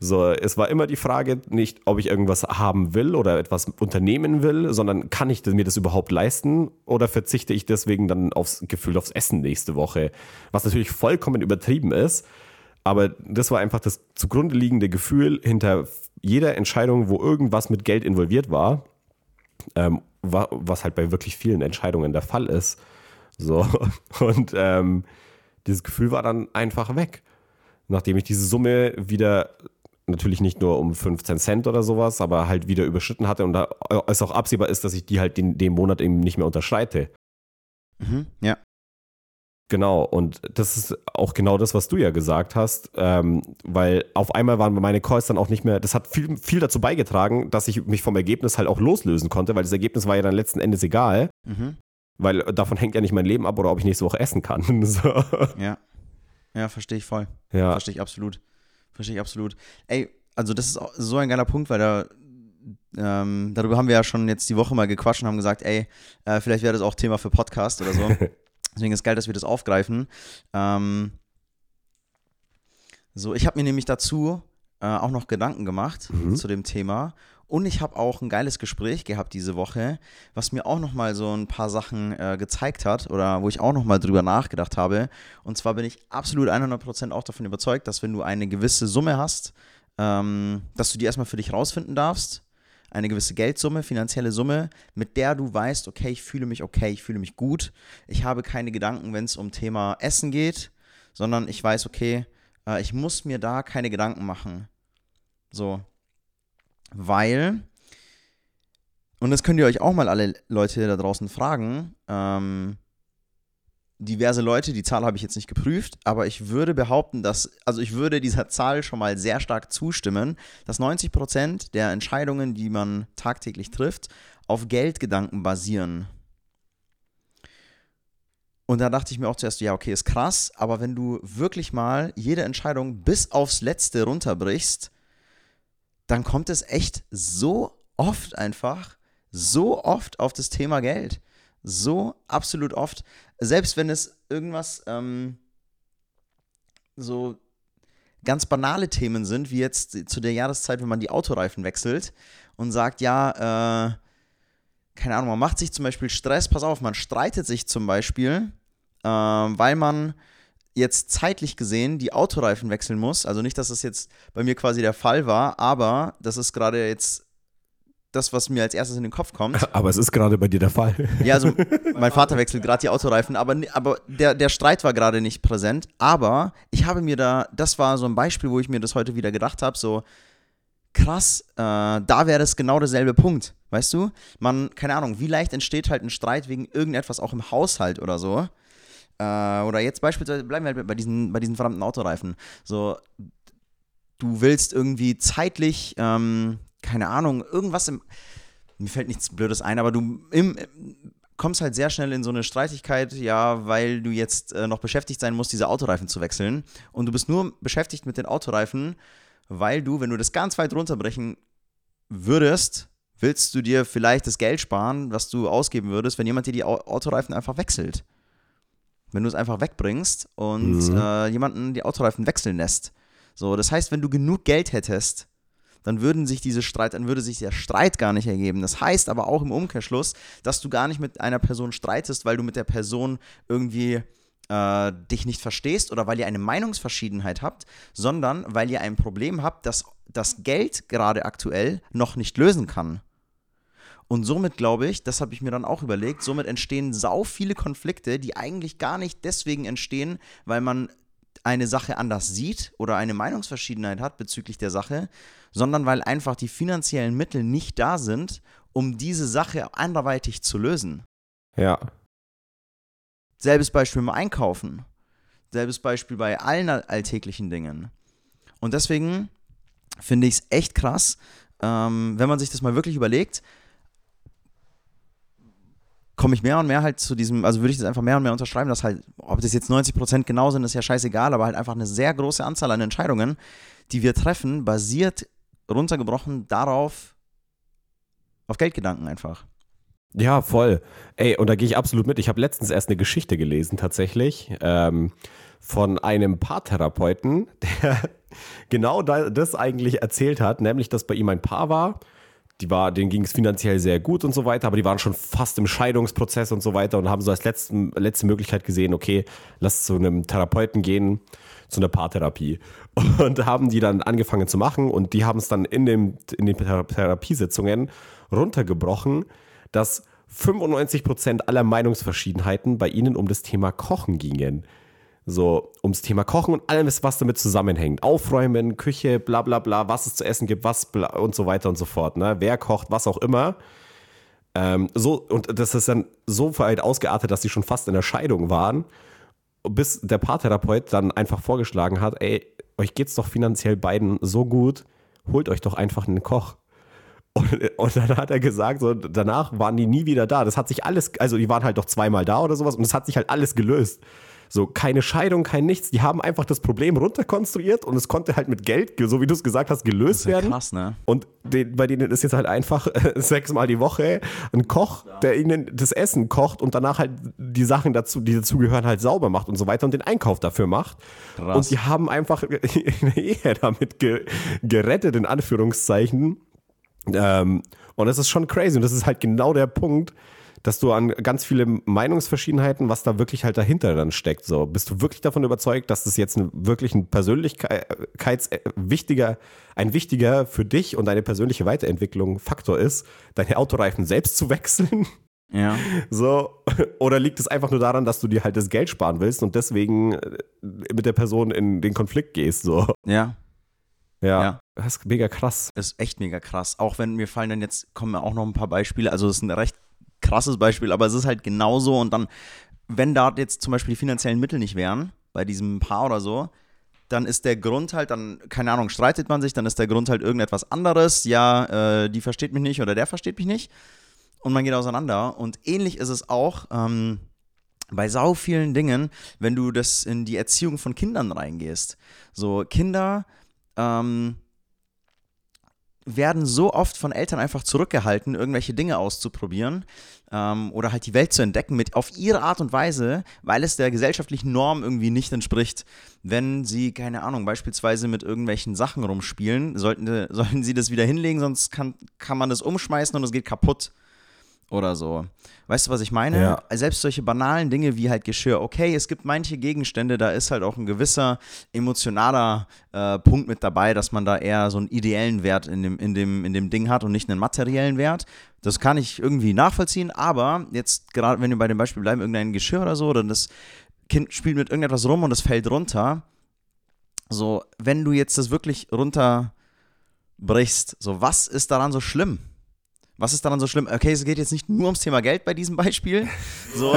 So, es war immer die Frage nicht, ob ich irgendwas haben will oder etwas unternehmen will, sondern kann ich mir das überhaupt leisten oder verzichte ich deswegen dann aufs Gefühl aufs Essen nächste Woche? Was natürlich vollkommen übertrieben ist. Aber das war einfach das zugrunde liegende Gefühl hinter jeder Entscheidung, wo irgendwas mit Geld involviert war, ähm, was halt bei wirklich vielen Entscheidungen der Fall ist. So. Und ähm, dieses Gefühl war dann einfach weg. Nachdem ich diese Summe wieder natürlich nicht nur um 15 Cent oder sowas, aber halt wieder überschritten hatte und da es auch absehbar ist, dass ich die halt den, den Monat eben nicht mehr unterschreite. Mhm, ja. Genau, und das ist auch genau das, was du ja gesagt hast, ähm, weil auf einmal waren meine Calls dann auch nicht mehr, das hat viel, viel dazu beigetragen, dass ich mich vom Ergebnis halt auch loslösen konnte, weil das Ergebnis war ja dann letzten Endes egal, mhm. weil davon hängt ja nicht mein Leben ab oder ob ich nächste Woche essen kann. so. Ja, ja, verstehe ich voll. Ja. Verstehe ich absolut. Verstehe ich absolut. Ey, also das ist so ein geiler Punkt, weil da ähm, darüber haben wir ja schon jetzt die Woche mal gequatscht und haben gesagt, ey, äh, vielleicht wäre das auch Thema für Podcast oder so. Deswegen ist es geil, dass wir das aufgreifen. Ähm, so, ich habe mir nämlich dazu äh, auch noch Gedanken gemacht mhm. zu dem Thema. Und ich habe auch ein geiles Gespräch gehabt diese Woche, was mir auch nochmal so ein paar Sachen äh, gezeigt hat oder wo ich auch nochmal drüber nachgedacht habe. Und zwar bin ich absolut 100% auch davon überzeugt, dass wenn du eine gewisse Summe hast, ähm, dass du die erstmal für dich rausfinden darfst eine gewisse Geldsumme, finanzielle Summe, mit der du weißt, okay, ich fühle mich okay, ich fühle mich gut. Ich habe keine Gedanken, wenn es um Thema Essen geht, sondern ich weiß, okay, äh, ich muss mir da keine Gedanken machen. So. Weil, und das könnt ihr euch auch mal alle Leute da draußen fragen, ähm, diverse Leute, die Zahl habe ich jetzt nicht geprüft, aber ich würde behaupten, dass, also ich würde dieser Zahl schon mal sehr stark zustimmen, dass 90 Prozent der Entscheidungen, die man tagtäglich trifft, auf Geldgedanken basieren. Und da dachte ich mir auch zuerst, ja, okay, ist krass, aber wenn du wirklich mal jede Entscheidung bis aufs Letzte runterbrichst, dann kommt es echt so oft einfach, so oft auf das Thema Geld so absolut oft, selbst wenn es irgendwas ähm, so ganz banale Themen sind, wie jetzt zu der Jahreszeit, wenn man die Autoreifen wechselt und sagt, ja, äh, keine Ahnung, man macht sich zum Beispiel Stress, pass auf, man streitet sich zum Beispiel, äh, weil man jetzt zeitlich gesehen die Autoreifen wechseln muss. Also nicht, dass das jetzt bei mir quasi der Fall war, aber das ist gerade jetzt das, was mir als erstes in den Kopf kommt. Aber es ist gerade bei dir der Fall. Ja, also mein Vater wechselt gerade die Autoreifen, aber, aber der, der Streit war gerade nicht präsent. Aber ich habe mir da, das war so ein Beispiel, wo ich mir das heute wieder gedacht habe, so krass, äh, da wäre das genau derselbe Punkt. Weißt du? Man, keine Ahnung, wie leicht entsteht halt ein Streit wegen irgendetwas auch im Haushalt oder so. Äh, oder jetzt beispielsweise, bleiben wir halt bei diesen, bei diesen verdammten Autoreifen. So, du willst irgendwie zeitlich ähm, keine Ahnung, irgendwas im. Mir fällt nichts Blödes ein, aber du im, kommst halt sehr schnell in so eine Streitigkeit, ja, weil du jetzt äh, noch beschäftigt sein musst, diese Autoreifen zu wechseln. Und du bist nur beschäftigt mit den Autoreifen, weil du, wenn du das ganz weit runterbrechen würdest, willst du dir vielleicht das Geld sparen, was du ausgeben würdest, wenn jemand dir die Autoreifen einfach wechselt. Wenn du es einfach wegbringst und mhm. äh, jemanden die Autoreifen wechseln lässt. So, das heißt, wenn du genug Geld hättest, dann würden sich diese Streit, dann würde sich der Streit gar nicht ergeben. Das heißt aber auch im Umkehrschluss, dass du gar nicht mit einer Person streitest, weil du mit der Person irgendwie äh, dich nicht verstehst oder weil ihr eine Meinungsverschiedenheit habt, sondern weil ihr ein Problem habt, das das Geld gerade aktuell noch nicht lösen kann. Und somit glaube ich, das habe ich mir dann auch überlegt, somit entstehen sau viele Konflikte, die eigentlich gar nicht deswegen entstehen, weil man eine Sache anders sieht oder eine Meinungsverschiedenheit hat bezüglich der Sache, sondern weil einfach die finanziellen Mittel nicht da sind, um diese Sache anderweitig zu lösen. Ja. Selbes Beispiel beim Einkaufen. Selbes Beispiel bei allen alltäglichen Dingen. Und deswegen finde ich es echt krass, ähm, wenn man sich das mal wirklich überlegt, komme ich mehr und mehr halt zu diesem, also würde ich das einfach mehr und mehr unterschreiben, dass halt, ob das jetzt 90% genau sind, ist ja scheißegal, aber halt einfach eine sehr große Anzahl an Entscheidungen, die wir treffen, basiert runtergebrochen darauf, auf Geldgedanken einfach. Ja, voll. Ey, und da gehe ich absolut mit. Ich habe letztens erst eine Geschichte gelesen, tatsächlich, ähm, von einem Paartherapeuten, der genau das eigentlich erzählt hat, nämlich, dass bei ihm ein Paar war die war, denen ging es finanziell sehr gut und so weiter, aber die waren schon fast im Scheidungsprozess und so weiter und haben so als letzten, letzte Möglichkeit gesehen, okay, lass zu einem Therapeuten gehen, zu einer Paartherapie. Und haben die dann angefangen zu machen und die haben es dann in, dem, in den Therapiesitzungen runtergebrochen, dass 95% aller Meinungsverschiedenheiten bei ihnen um das Thema Kochen gingen. So, ums Thema Kochen und alles, was damit zusammenhängt. Aufräumen, Küche, bla bla bla, was es zu essen gibt, was bla, und so weiter und so fort. Ne? Wer kocht, was auch immer. Ähm, so, und das ist dann so weit ausgeartet, dass sie schon fast in der Scheidung waren, bis der Paartherapeut dann einfach vorgeschlagen hat, ey, euch geht's doch finanziell beiden so gut, holt euch doch einfach einen Koch. Und, und, dann hat er gesagt, so, danach waren die nie wieder da. Das hat sich alles, also die waren halt doch zweimal da oder sowas und es hat sich halt alles gelöst. So, keine Scheidung, kein nichts. Die haben einfach das Problem runterkonstruiert und es konnte halt mit Geld, so wie du es gesagt hast, gelöst Das ist ja werden. krass, ne? Und den, bei denen ist jetzt halt einfach sechsmal die Woche ein Koch, der ihnen das Essen kocht und danach halt die Sachen dazu, die dazugehören, halt sauber macht und so weiter und den Einkauf dafür macht. Krass. Und die haben einfach eine Ehe damit ge gerettet, in Anführungszeichen. Ähm, und das ist schon crazy. Und das ist halt genau der Punkt, dass du an ganz viele Meinungsverschiedenheiten, was da wirklich halt dahinter dann steckt. So, bist du wirklich davon überzeugt, dass das jetzt ein, wirklich ein Persönlichkeits äh, wichtiger, ein wichtiger für dich und deine persönliche Weiterentwicklung Faktor ist, deine Autoreifen selbst zu wechseln? Ja. So, oder liegt es einfach nur daran, dass du dir halt das Geld sparen willst und deswegen äh, mit der Person in den Konflikt gehst? So, Ja. ja. Ja. Das ist mega krass. ist echt mega krass. Auch wenn mir fallen dann jetzt, kommen auch noch ein paar Beispiele. Also, es ist ein recht krasses Beispiel, aber es ist halt genauso. Und dann, wenn da jetzt zum Beispiel die finanziellen Mittel nicht wären, bei diesem Paar oder so, dann ist der Grund halt, dann, keine Ahnung, streitet man sich, dann ist der Grund halt irgendetwas anderes. Ja, äh, die versteht mich nicht oder der versteht mich nicht. Und man geht auseinander. Und ähnlich ist es auch. Ähm, bei sau vielen Dingen, wenn du das in die Erziehung von Kindern reingehst. So, Kinder ähm, werden so oft von Eltern einfach zurückgehalten, irgendwelche Dinge auszuprobieren ähm, oder halt die Welt zu entdecken mit auf ihre Art und Weise, weil es der gesellschaftlichen Norm irgendwie nicht entspricht. Wenn sie, keine Ahnung, beispielsweise mit irgendwelchen Sachen rumspielen, sollten, sollten sie das wieder hinlegen, sonst kann, kann man das umschmeißen und es geht kaputt oder so. Weißt du, was ich meine? Ja. Selbst solche banalen Dinge wie halt Geschirr. Okay, es gibt manche Gegenstände, da ist halt auch ein gewisser emotionaler äh, Punkt mit dabei, dass man da eher so einen ideellen Wert in dem, in, dem, in dem Ding hat und nicht einen materiellen Wert. Das kann ich irgendwie nachvollziehen, aber jetzt gerade, wenn wir bei dem Beispiel bleiben, irgendein Geschirr oder so, dann das Kind spielt mit irgendetwas rum und es fällt runter. So, wenn du jetzt das wirklich runterbrichst, so, was ist daran so schlimm? Was ist daran so schlimm? Okay, es geht jetzt nicht nur ums Thema Geld bei diesem Beispiel. So.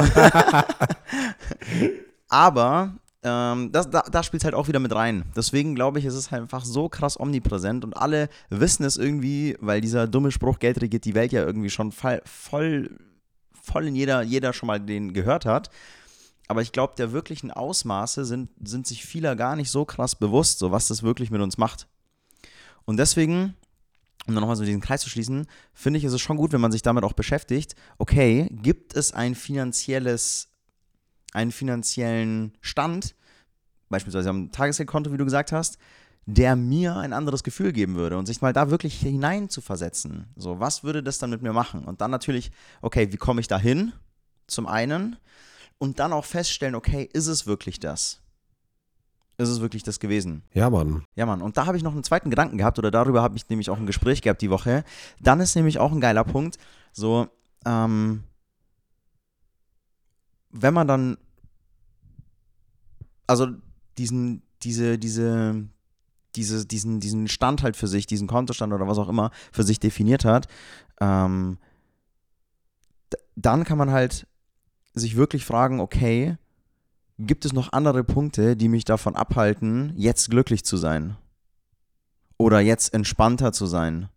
Aber ähm, das, da, da spielt es halt auch wieder mit rein. Deswegen glaube ich, es ist halt einfach so krass omnipräsent und alle wissen es irgendwie, weil dieser dumme Spruch, Geld regiert die Welt ja irgendwie schon voll, voll, voll in jeder, jeder schon mal den gehört hat. Aber ich glaube, der wirklichen Ausmaße sind, sind sich vieler gar nicht so krass bewusst, so was das wirklich mit uns macht. Und deswegen um dann nochmal so diesen Kreis zu schließen, finde ich, ist es schon gut, wenn man sich damit auch beschäftigt. Okay, gibt es ein finanzielles, einen finanziellen Stand, beispielsweise am Tagesgeldkonto, wie du gesagt hast, der mir ein anderes Gefühl geben würde und sich mal da wirklich hinein zu versetzen. So, was würde das dann mit mir machen? Und dann natürlich, okay, wie komme ich da hin? Zum einen. Und dann auch feststellen, okay, ist es wirklich das? Ist es wirklich das gewesen? Ja, Mann. Ja, Mann. Und da habe ich noch einen zweiten Gedanken gehabt, oder darüber habe ich nämlich auch ein Gespräch gehabt die Woche. Dann ist nämlich auch ein geiler Punkt, so, ähm, wenn man dann, also diesen, diese, diese, diese, diesen, diesen Stand halt für sich, diesen Kontostand oder was auch immer für sich definiert hat, ähm, dann kann man halt sich wirklich fragen, okay, gibt es noch andere Punkte, die mich davon abhalten, jetzt glücklich zu sein? Oder jetzt entspannter zu sein?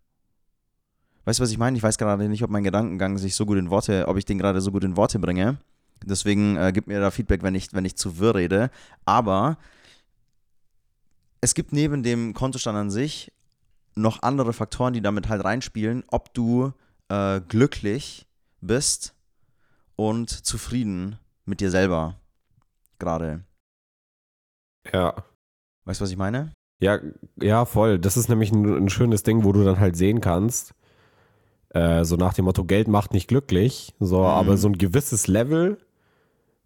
Weißt du, was ich meine? Ich weiß gerade nicht, ob mein Gedankengang sich so gut in Worte, ob ich den gerade so gut in Worte bringe. Deswegen äh, gib mir da Feedback, wenn ich, wenn ich zu wirr rede. Aber es gibt neben dem Kontostand an sich noch andere Faktoren, die damit halt reinspielen, ob du äh, glücklich bist und zufrieden mit dir selber gerade. Ja. Weißt du, was ich meine? Ja, ja, voll. Das ist nämlich ein, ein schönes Ding, wo du dann halt sehen kannst, äh, so nach dem Motto, Geld macht nicht glücklich, so, Mhm. aber so ein gewisses Level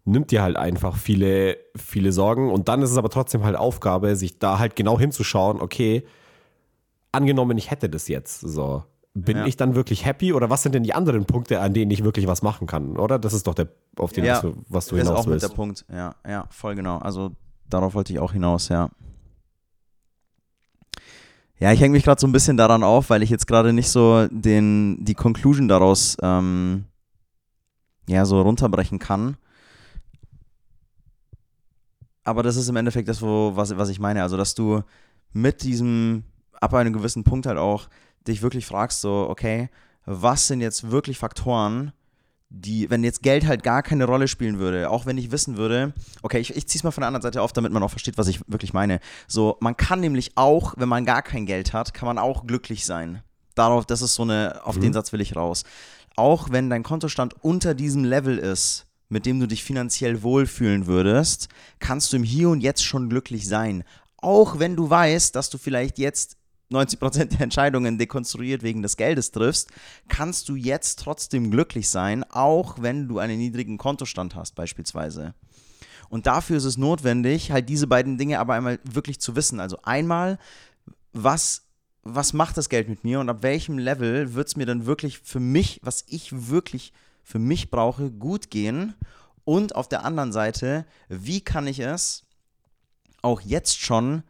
nimmt dir halt einfach viele, viele Sorgen und dann ist es aber trotzdem halt Aufgabe, sich da halt genau hinzuschauen, okay, angenommen, ich hätte das jetzt, so, bin Ja. ich dann wirklich happy oder was sind denn die anderen Punkte, an denen ich wirklich was machen kann, oder? Das ist doch der, auf den, Ja, was du, was du ist hinaus auch mit willst. der Punkt. Ja, ja, voll genau. Also darauf wollte ich auch hinaus, ja. Ja, ich hänge mich gerade so ein bisschen daran auf, weil ich jetzt gerade nicht so den, die Conclusion daraus ähm, ja, so runterbrechen kann. Aber das ist im Endeffekt das, wo, was, was ich meine. Also, dass du mit diesem, ab einem gewissen Punkt halt auch, dich wirklich fragst, so, okay, was sind jetzt wirklich Faktoren, die, wenn jetzt Geld halt gar keine Rolle spielen würde, auch wenn ich wissen würde, okay, ich, ich ziehe es mal von der anderen Seite auf, damit man auch versteht, was ich wirklich meine. So, man kann nämlich auch, wenn man gar kein Geld hat, kann man auch glücklich sein. Darauf, das ist so eine, auf Mhm. den Satz will ich raus. Auch wenn dein Kontostand unter diesem Level ist, mit dem du dich finanziell wohlfühlen würdest, kannst du im Hier und Jetzt schon glücklich sein. Auch wenn du weißt, dass du vielleicht jetzt 90% der Entscheidungen dekonstruiert wegen des Geldes triffst, kannst du jetzt trotzdem glücklich sein, auch wenn du einen niedrigen Kontostand hast beispielsweise. Und dafür ist es notwendig, halt diese beiden Dinge aber einmal wirklich zu wissen. Also einmal, was, was macht das Geld mit mir und ab welchem Level wird es mir dann wirklich für mich, was ich wirklich für mich brauche, gut gehen. Und auf der anderen Seite, wie kann ich es auch jetzt schon,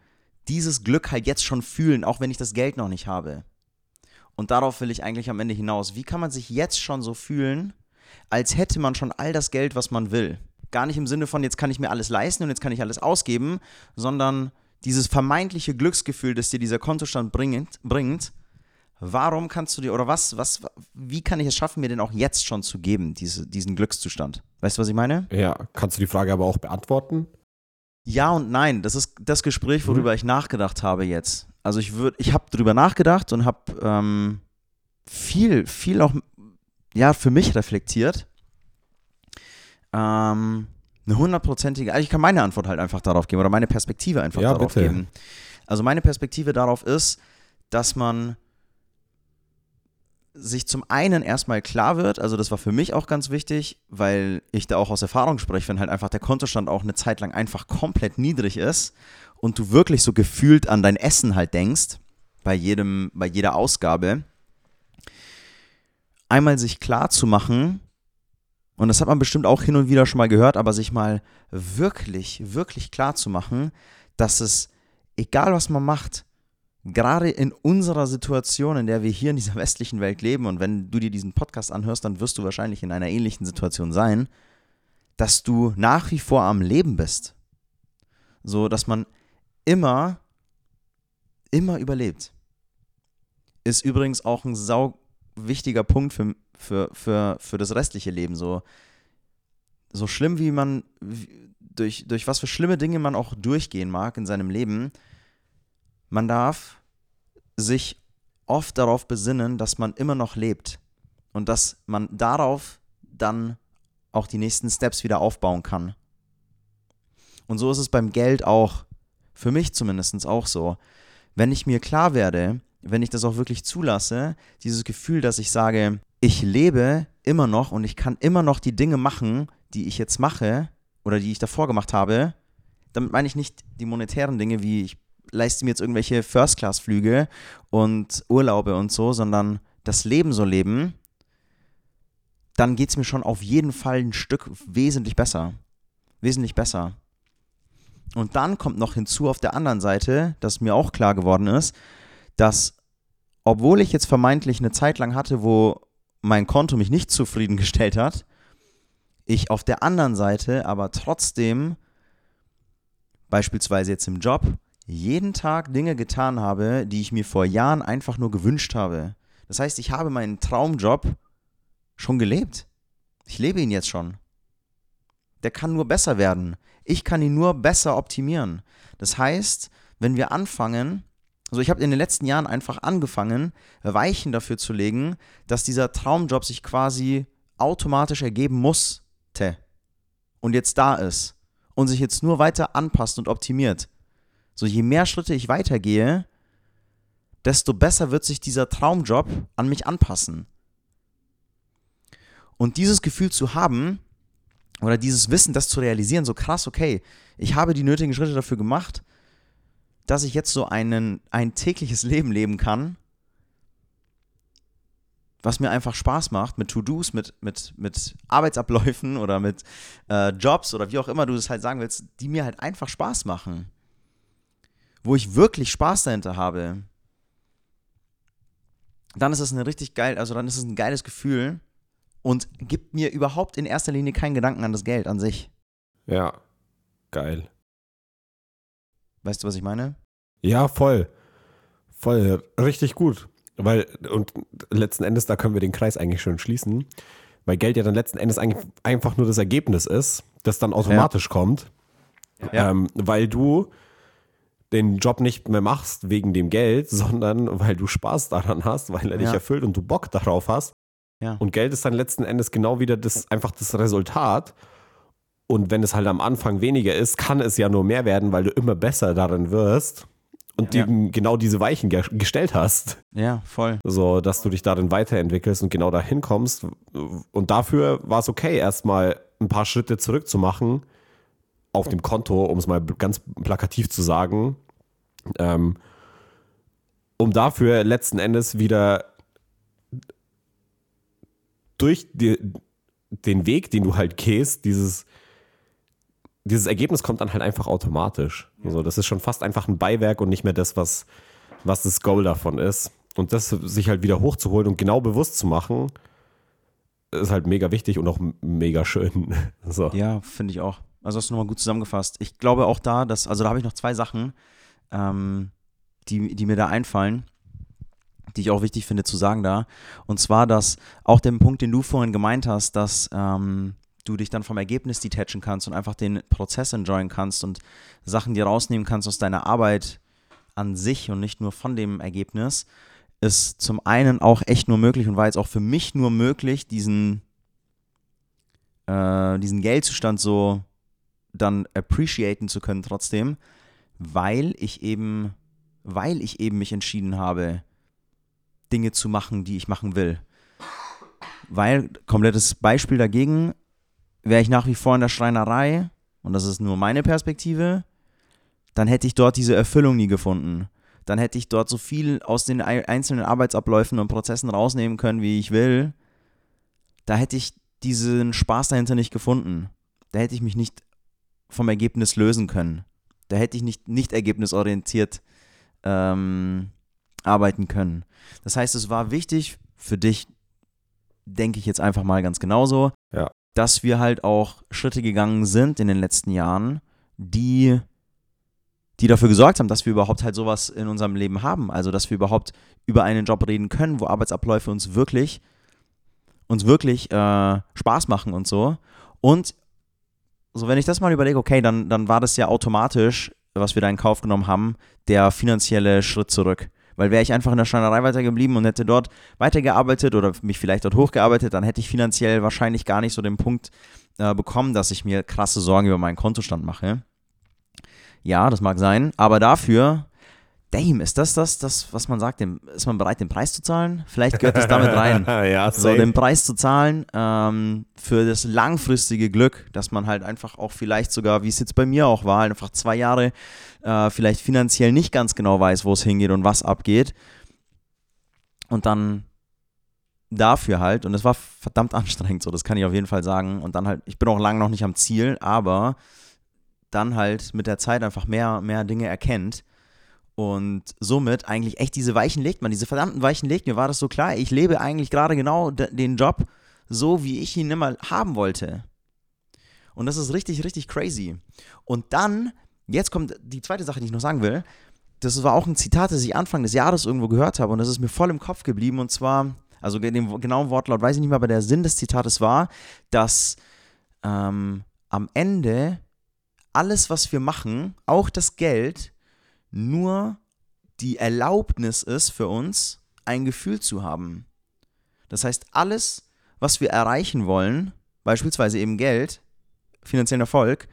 dieses Glück halt jetzt schon fühlen, auch wenn ich das Geld noch nicht habe. Und darauf will ich eigentlich am Ende hinaus. Wie kann man sich jetzt schon so fühlen, als hätte man schon all das Geld, was man will? Gar nicht im Sinne von, jetzt kann ich mir alles leisten und jetzt kann ich alles ausgeben, sondern dieses vermeintliche Glücksgefühl, das dir dieser Kontostand bringt, bringt warum kannst du dir, oder was, was, wie kann ich es schaffen, mir den auch jetzt schon zu geben, diese, diesen Glückszustand? Weißt du, was ich meine? Ja, kannst du die Frage aber auch beantworten? Ja und nein. Das ist das Gespräch, Mhm. worüber ich nachgedacht habe jetzt. Also ich würde, ich habe drüber nachgedacht und habe ähm, viel, viel auch ja für mich reflektiert. Ähm, eine hundertprozentige, also ich kann meine Antwort halt einfach darauf geben oder meine Perspektive einfach Ja, darauf bitte. geben. Also meine Perspektive darauf ist, dass man sich zum einen erstmal klar wird, also das war für mich auch ganz wichtig, weil ich da auch aus Erfahrung spreche, wenn halt einfach der Kontostand auch eine Zeit lang einfach komplett niedrig ist und du wirklich so gefühlt an dein Essen halt denkst, bei jedem, bei jeder Ausgabe, einmal sich klar zu machen, und das hat man bestimmt auch hin und wieder schon mal gehört, aber sich mal wirklich, wirklich klar zu machen, dass es, egal was man macht, gerade in unserer Situation, in der wir hier in dieser westlichen Welt leben, und wenn du dir diesen Podcast anhörst, dann wirst du wahrscheinlich in einer ähnlichen Situation sein, dass du nach wie vor am Leben bist. So, dass man immer, immer überlebt. Ist übrigens auch ein sau wichtiger Punkt für, für, für, für das restliche Leben. So, so schlimm wie man, durch, durch was für schlimme Dinge man auch durchgehen mag in seinem Leben, man darf sich oft darauf besinnen, dass man immer noch lebt und dass man darauf dann auch die nächsten Steps wieder aufbauen kann. Und so ist es beim Geld auch, für mich zumindest auch so. Wenn ich mir klar werde, wenn ich das auch wirklich zulasse, dieses Gefühl, dass ich sage, ich lebe immer noch und ich kann immer noch die Dinge machen, die ich jetzt mache oder die ich davor gemacht habe, damit meine ich nicht die monetären Dinge, wie ich leiste mir jetzt irgendwelche First-Class-Flüge und Urlaube und so, sondern das Leben so leben, dann geht es mir schon auf jeden Fall ein Stück wesentlich besser. Wesentlich besser. Und dann kommt noch hinzu auf der anderen Seite, dass mir auch klar geworden ist, dass obwohl ich jetzt vermeintlich eine Zeit lang hatte, wo mein Konto mich nicht zufriedengestellt hat, ich auf der anderen Seite aber trotzdem, beispielsweise jetzt im Job, jeden Tag Dinge getan habe, die ich mir vor Jahren einfach nur gewünscht habe. Das heißt, ich habe meinen Traumjob schon gelebt. Ich lebe ihn jetzt schon. Der kann nur besser werden. Ich kann ihn nur besser optimieren. Das heißt, wenn wir anfangen, also ich habe in den letzten Jahren einfach angefangen, Weichen dafür zu legen, dass dieser Traumjob sich quasi automatisch ergeben musste und jetzt da ist und sich jetzt nur weiter anpasst und optimiert. So je mehr Schritte ich weitergehe, desto besser wird sich dieser Traumjob an mich anpassen. Und dieses Gefühl zu haben, oder dieses Wissen, das zu realisieren, so krass, okay, ich habe die nötigen Schritte dafür gemacht, dass ich jetzt so einen, ein tägliches Leben leben kann, was mir einfach Spaß macht, mit To-Dos, mit, mit, mit Arbeitsabläufen oder mit äh, Jobs oder wie auch immer du das halt sagen willst, die mir halt einfach Spaß machen. Wo ich wirklich Spaß dahinter habe. Dann ist es eine richtig geil, also dann ist es ein geiles Gefühl und gibt mir überhaupt in erster Linie keinen Gedanken an das Geld an sich. Ja, geil. Weißt du, was ich meine? Ja, voll. Voll, richtig gut. Weil, und letzten Endes, da können wir den Kreis eigentlich schon schließen, weil Geld ja dann letzten Endes eigentlich einfach nur das Ergebnis ist, das dann automatisch ja. kommt. Ja. Ähm, weil du den Job nicht mehr machst wegen dem Geld, sondern weil du Spaß daran hast, weil er dich erfüllt und du Bock darauf hast. Ja. Und Geld ist dann letzten Endes genau wieder das, einfach das Resultat. Und wenn es halt am Anfang weniger ist, kann es ja nur mehr werden, weil du immer besser darin wirst und ja. dir genau diese Weichen ge gestellt hast. Ja, voll. So, dass du dich darin weiterentwickelst und genau dahin kommst. Und dafür war es okay, erstmal ein paar Schritte zurückzumachen auf dem Konto, um es mal ganz plakativ zu sagen, ähm, um dafür letzten Endes wieder durch die, den Weg, den du halt gehst, dieses dieses Ergebnis kommt dann halt einfach automatisch. Also das ist schon fast einfach ein Beiwerk und nicht mehr das, was, was das Goal davon ist. Und das sich halt wieder hochzuholen und genau bewusst zu machen, ist halt mega wichtig und auch mega schön. So. Ja, finde ich auch. Also hast du nochmal gut zusammengefasst. Ich glaube auch da, dass, also da habe ich noch zwei Sachen, ähm, die, die mir da einfallen, die ich auch wichtig finde zu sagen da. Und zwar, dass auch den Punkt, den du vorhin gemeint hast, dass ähm, du dich dann vom Ergebnis detachen kannst und einfach den Prozess enjoyen kannst und Sachen dir rausnehmen kannst aus deiner Arbeit an sich und nicht nur von dem Ergebnis, ist zum einen auch echt nur möglich und war jetzt auch für mich nur möglich, diesen, äh, diesen Geldzustand so dann appreciaten zu können trotzdem, weil ich eben, weil ich eben mich entschieden habe, Dinge zu machen, die ich machen will. Weil, komplettes Beispiel dagegen, wäre ich nach wie vor in der Schreinerei, und das ist nur meine Perspektive, dann hätte ich dort diese Erfüllung nie gefunden. Dann hätte ich dort so viel aus den einzelnen Arbeitsabläufen und Prozessen rausnehmen können, wie ich will. Da hätte ich diesen Spaß dahinter nicht gefunden. Da hätte ich mich nicht vom Ergebnis lösen können. Da hätte ich nicht, nicht ergebnisorientiert ähm, arbeiten können. Das heißt, es war wichtig für dich, denke ich jetzt einfach mal ganz genauso, ja dass wir halt auch Schritte gegangen sind in den letzten Jahren, die, die dafür gesorgt haben, dass wir überhaupt halt sowas in unserem Leben haben. Also, dass wir überhaupt über einen Job reden können, wo Arbeitsabläufe uns wirklich, uns wirklich äh, Spaß machen und so. Und so, wenn ich das mal überlege, okay, dann, dann war das ja automatisch, was wir da in Kauf genommen haben, der finanzielle Schritt zurück. Weil wäre ich einfach in der Schreinerei weitergeblieben und hätte dort weitergearbeitet oder mich vielleicht dort hochgearbeitet, dann hätte ich finanziell wahrscheinlich gar nicht so den Punkt äh, bekommen, dass ich mir krasse Sorgen über meinen Kontostand mache. Ja, das mag sein, aber dafür Damn, ist das das, das, was man sagt? Ist man bereit, den Preis zu zahlen? Vielleicht gehört das damit rein. ja, so, den Preis zu zahlen ähm, für das langfristige Glück, dass man halt einfach auch vielleicht sogar, wie es jetzt bei mir auch war, einfach zwei Jahre äh, vielleicht finanziell nicht ganz genau weiß, wo es hingeht und was abgeht. Und dann dafür halt, und es war verdammt anstrengend, so, das kann ich auf jeden Fall sagen. Und dann halt, ich bin auch lange noch nicht am Ziel, aber dann halt mit der Zeit einfach mehr, mehr Dinge erkennt und somit eigentlich echt diese Weichen legt man, diese verdammten Weichen legt. Mir war das so klar, ich lebe eigentlich gerade genau den Job so, wie ich ihn immer haben wollte. Und das ist richtig, richtig crazy. Und dann, jetzt kommt die zweite Sache, die ich noch sagen will. Das war auch ein Zitat, das ich Anfang des Jahres irgendwo gehört habe und das ist mir voll im Kopf geblieben. Und zwar, also den genauen Wortlaut weiß ich nicht mehr, aber der Sinn des Zitates war, dass ähm, am Ende alles, was wir machen, auch das Geld, nur die Erlaubnis ist für uns, ein Gefühl zu haben. Das heißt, alles, was wir erreichen wollen, beispielsweise eben Geld, finanziellen Erfolg,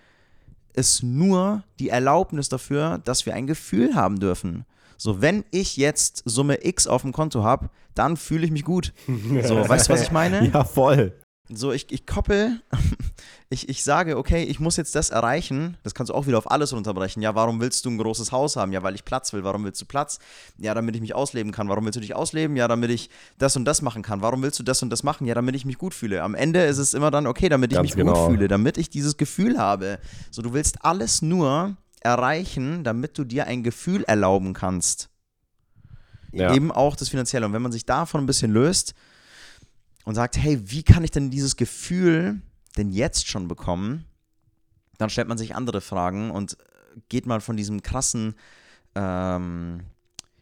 ist nur die Erlaubnis dafür, dass wir ein Gefühl haben dürfen. So, wenn ich jetzt Summe X auf dem Konto habe, dann fühle ich mich gut. So, weißt du, was ich meine? Ja, voll. So, ich, ich koppel, ich, ich sage, okay, ich muss jetzt das erreichen. Das kannst du auch wieder auf alles runterbrechen. Ja, warum willst du ein großes Haus haben? Ja, weil ich Platz will. Warum willst du Platz? Ja, damit ich mich ausleben kann. Warum willst du dich ausleben? Ja, damit ich das und das machen kann. Warum willst du das und das machen? Ja, damit ich mich gut fühle. Am Ende ist es immer dann, okay, damit ich Ganz mich genau. gut fühle, damit ich dieses Gefühl habe. So, du willst alles nur erreichen, damit du dir ein Gefühl erlauben kannst. Ja. Eben auch das Finanzielle. Und wenn man sich davon ein bisschen löst und sagt, hey, wie kann ich denn dieses Gefühl denn jetzt schon bekommen? Dann stellt man sich andere Fragen und geht mal von diesem krassen, ähm,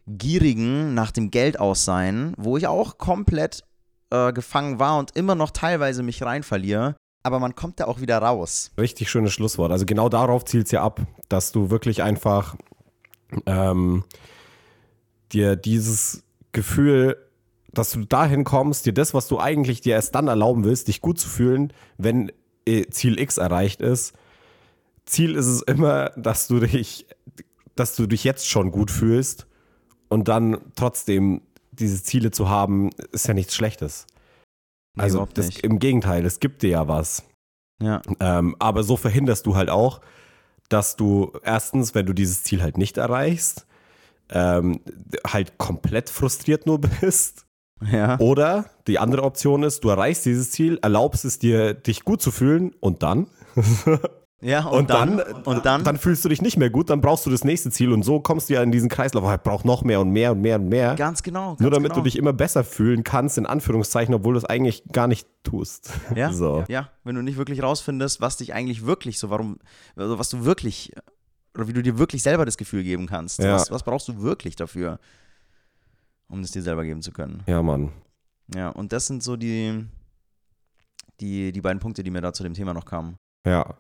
gierigen nach dem Geld aussein, wo ich auch komplett äh, gefangen war und immer noch teilweise mich rein verliere. Aber man kommt da auch wieder raus. Richtig schönes Schlusswort. Also genau darauf zielt es ja ab, dass du wirklich einfach ähm, dir dieses Gefühl, dass du dahin kommst, dir das, was du eigentlich dir erst dann erlauben willst, dich gut zu fühlen, wenn äh, Ziel X erreicht ist. Ziel ist es immer, dass du dich, dass du dich jetzt schon gut fühlst und dann trotzdem diese Ziele zu haben, ist ja nichts Schlechtes. Nee, Also das, nicht. im Gegenteil, es gibt dir ja was. Ja, Ähm, aber so verhinderst du halt auch, dass du erstens, wenn du dieses Ziel halt nicht erreichst, ähm, halt komplett frustriert nur bist. Ja. Oder die andere Option ist, du erreichst dieses Ziel, erlaubst es dir, dich gut zu fühlen und dann? Ja, Und, dann, und dann, dann fühlst du dich nicht mehr gut, dann brauchst du das nächste Ziel und so kommst du ja in diesen Kreislauf, ich brauch noch mehr und mehr und mehr und mehr. ganz genau. Ganz nur damit genau. du dich immer besser fühlen kannst, in Anführungszeichen, obwohl du es eigentlich gar nicht tust. Ja, So. ja, wenn du nicht wirklich rausfindest, was dich eigentlich wirklich so, warum, also was du wirklich, oder wie du dir wirklich selber das Gefühl geben kannst. Ja. Was, was brauchst du wirklich dafür, um es dir selber geben zu können? Ja, Mann. Ja, und das sind so die, die, die beiden Punkte, die mir da zu dem Thema noch kamen. Ja.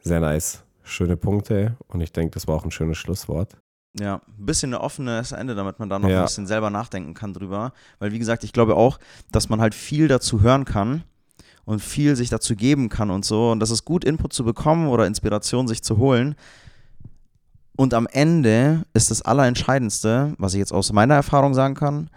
Sehr nice. Schöne Punkte und ich denke, das war auch ein schönes Schlusswort. Ja, ein bisschen ein offenes Ende, damit man da noch Ja. ein bisschen selber nachdenken kann drüber. Weil, wie gesagt, ich glaube auch, dass man halt viel dazu hören kann und viel sich dazu geben kann und so. Und das ist gut, Input zu bekommen oder Inspiration sich zu holen. Und am Ende ist das Allerentscheidendste, was ich jetzt aus meiner Erfahrung sagen kann,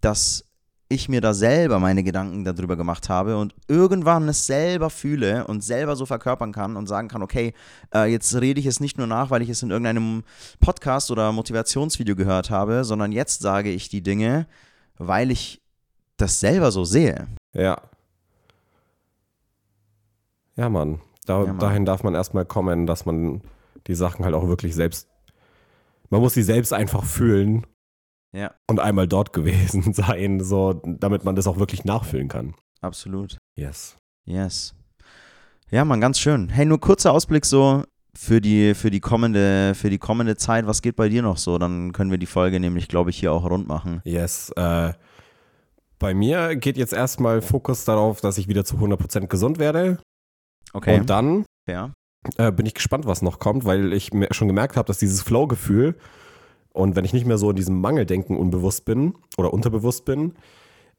dass ich mir da selber meine Gedanken darüber gemacht habe und irgendwann es selber fühle und selber so verkörpern kann und sagen kann, okay, äh, jetzt rede ich es nicht nur nach, weil ich es in irgendeinem Podcast oder Motivationsvideo gehört habe, sondern jetzt sage ich die Dinge, weil ich das selber so sehe. Ja. Ja, Mann. Da, Ja, Mann. Dahin darf man erstmal kommen, dass man die Sachen halt auch wirklich selbst. Man muss sie selbst einfach fühlen Ja, und einmal dort gewesen sein, so, damit man das auch wirklich nachfühlen kann. absolut. Yes. Yes. Ja, Mann, ganz schön. Hey, nur kurzer Ausblick so für die, für die kommende, für die kommende Zeit. Was geht bei dir noch so? Dann können wir die Folge nämlich, glaube ich, hier auch rund machen. Yes. Äh, bei mir geht jetzt erstmal Fokus darauf, dass ich wieder zu 100% gesund werde. Okay. Und dann ja. Äh, bin ich gespannt, was noch kommt, weil ich mir schon gemerkt habe, dass dieses Flow-Gefühl und wenn ich nicht mehr so in diesem Mangeldenken unbewusst bin oder unterbewusst bin,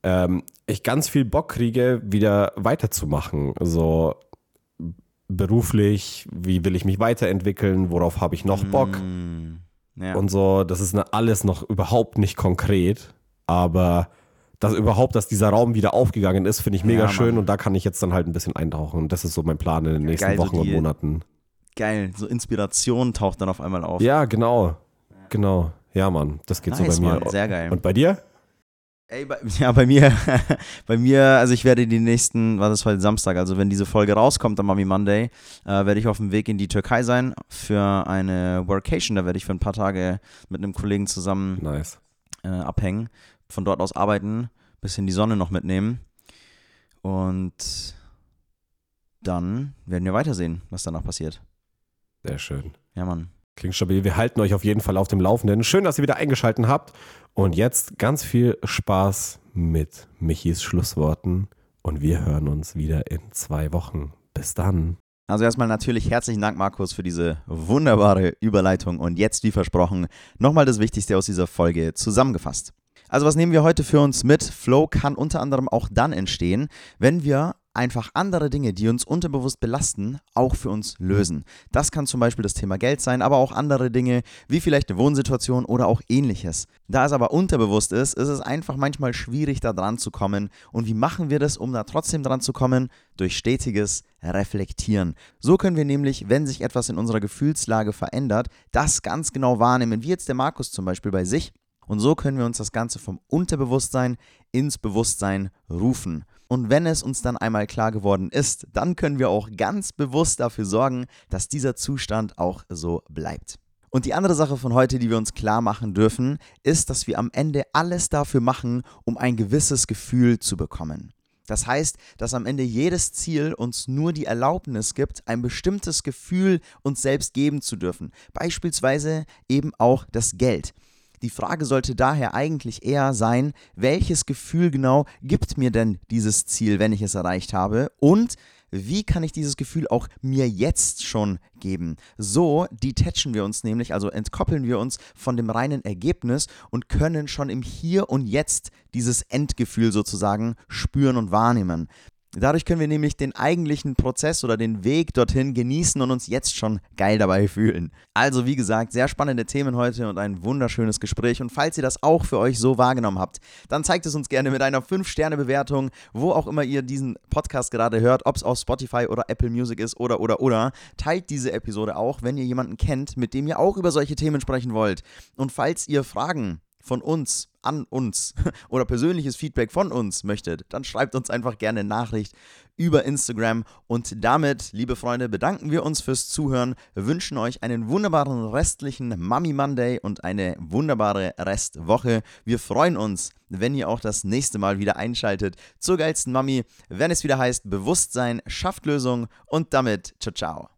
ähm, ich ganz viel Bock kriege, wieder weiterzumachen. So beruflich, wie will ich mich weiterentwickeln, worauf habe ich noch Bock Mm, ja. und so. Das ist alles noch überhaupt nicht konkret, aber dass überhaupt, dass dieser Raum wieder aufgegangen ist, finde ich mega Ja, schön und da kann ich jetzt dann halt ein bisschen eintauchen. Und das ist so mein Plan in den nächsten Geil, so Wochen und die- Monaten. Geil. So Inspiration taucht dann auf einmal auf. Ja, genau. Genau. Ja, Mann, das geht nice, so bei mir. Mann. Sehr geil. Und bei dir? Ey, bei, ja, bei mir, bei mir, also ich werde die nächsten, war das heute Samstag, also wenn diese Folge rauskommt am Mami Monday, äh, werde ich auf dem Weg in die Türkei sein für eine Workation. Da werde ich für ein paar Tage mit einem Kollegen zusammen Nice. äh, abhängen, von dort aus arbeiten, bisschen die Sonne noch mitnehmen und dann werden wir weitersehen, was danach passiert. Sehr schön. Ja, Mann. Klingt stabil. Wir halten euch auf jeden Fall auf dem Laufenden. Schön, dass ihr wieder eingeschaltet habt. Und jetzt ganz viel Spaß mit Michis Schlussworten. Und wir hören uns wieder in zwei Wochen. Bis dann. Also erstmal natürlich herzlichen Dank, Markus, für diese wunderbare Überleitung. Und jetzt, wie versprochen, nochmal das Wichtigste aus dieser Folge zusammengefasst. Also was nehmen wir heute für uns mit? Flow kann unter anderem auch dann entstehen, wenn wir einfach andere Dinge, die uns unterbewusst belasten, auch für uns lösen. Das kann zum Beispiel das Thema Geld sein, aber auch andere Dinge, wie vielleicht eine Wohnsituation oder auch ähnliches. Da es aber unterbewusst ist, ist es einfach manchmal schwierig, da dran zu kommen. Und wie machen wir das, um da trotzdem dran zu kommen? Durch stetiges Reflektieren. So können wir nämlich, wenn sich etwas in unserer Gefühlslage verändert, das ganz genau wahrnehmen, wie jetzt der Markus zum Beispiel bei sich. Und so können wir uns das Ganze vom Unterbewusstsein ins Bewusstsein rufen. Und wenn es uns dann einmal klar geworden ist, dann können wir auch ganz bewusst dafür sorgen, dass dieser Zustand auch so bleibt. Und die andere Sache von heute, die wir uns klar machen dürfen, ist, dass wir am Ende alles dafür machen, um ein gewisses Gefühl zu bekommen. Das heißt, dass am Ende jedes Ziel uns nur die Erlaubnis gibt, ein bestimmtes Gefühl uns selbst geben zu dürfen. Beispielsweise eben auch das Geld. Die Frage sollte daher eigentlich eher sein, welches Gefühl genau gibt mir denn dieses Ziel, wenn ich es erreicht habe? Und wie kann ich dieses Gefühl auch mir jetzt schon geben? So detachen wir uns nämlich, also entkoppeln wir uns von dem reinen Ergebnis und können schon im Hier und Jetzt dieses Endgefühl sozusagen spüren und wahrnehmen. Dadurch können wir nämlich den eigentlichen Prozess oder den Weg dorthin genießen und uns jetzt schon geil dabei fühlen. Also wie gesagt, sehr spannende Themen heute und ein wunderschönes Gespräch. Und falls ihr das auch für euch so wahrgenommen habt, dann zeigt es uns gerne mit einer 5-Sterne-Bewertung, wo auch immer ihr diesen Podcast gerade hört, ob es auf Spotify oder Apple Music ist oder oder oder. Teilt diese Episode auch, wenn ihr jemanden kennt, mit dem ihr auch über solche Themen sprechen wollt. Und falls ihr Fragen von uns an uns oder persönliches Feedback von uns möchtet, dann schreibt uns einfach gerne Nachricht über Instagram. Und damit, liebe Freunde, bedanken wir uns fürs Zuhören, wünschen euch einen wunderbaren restlichen Mummy Monday und eine wunderbare Restwoche. Wir freuen uns, wenn ihr auch das nächste Mal wieder einschaltet zur geilsten Mami, wenn es wieder heißt, Bewusstsein schafft Lösung und damit ciao ciao.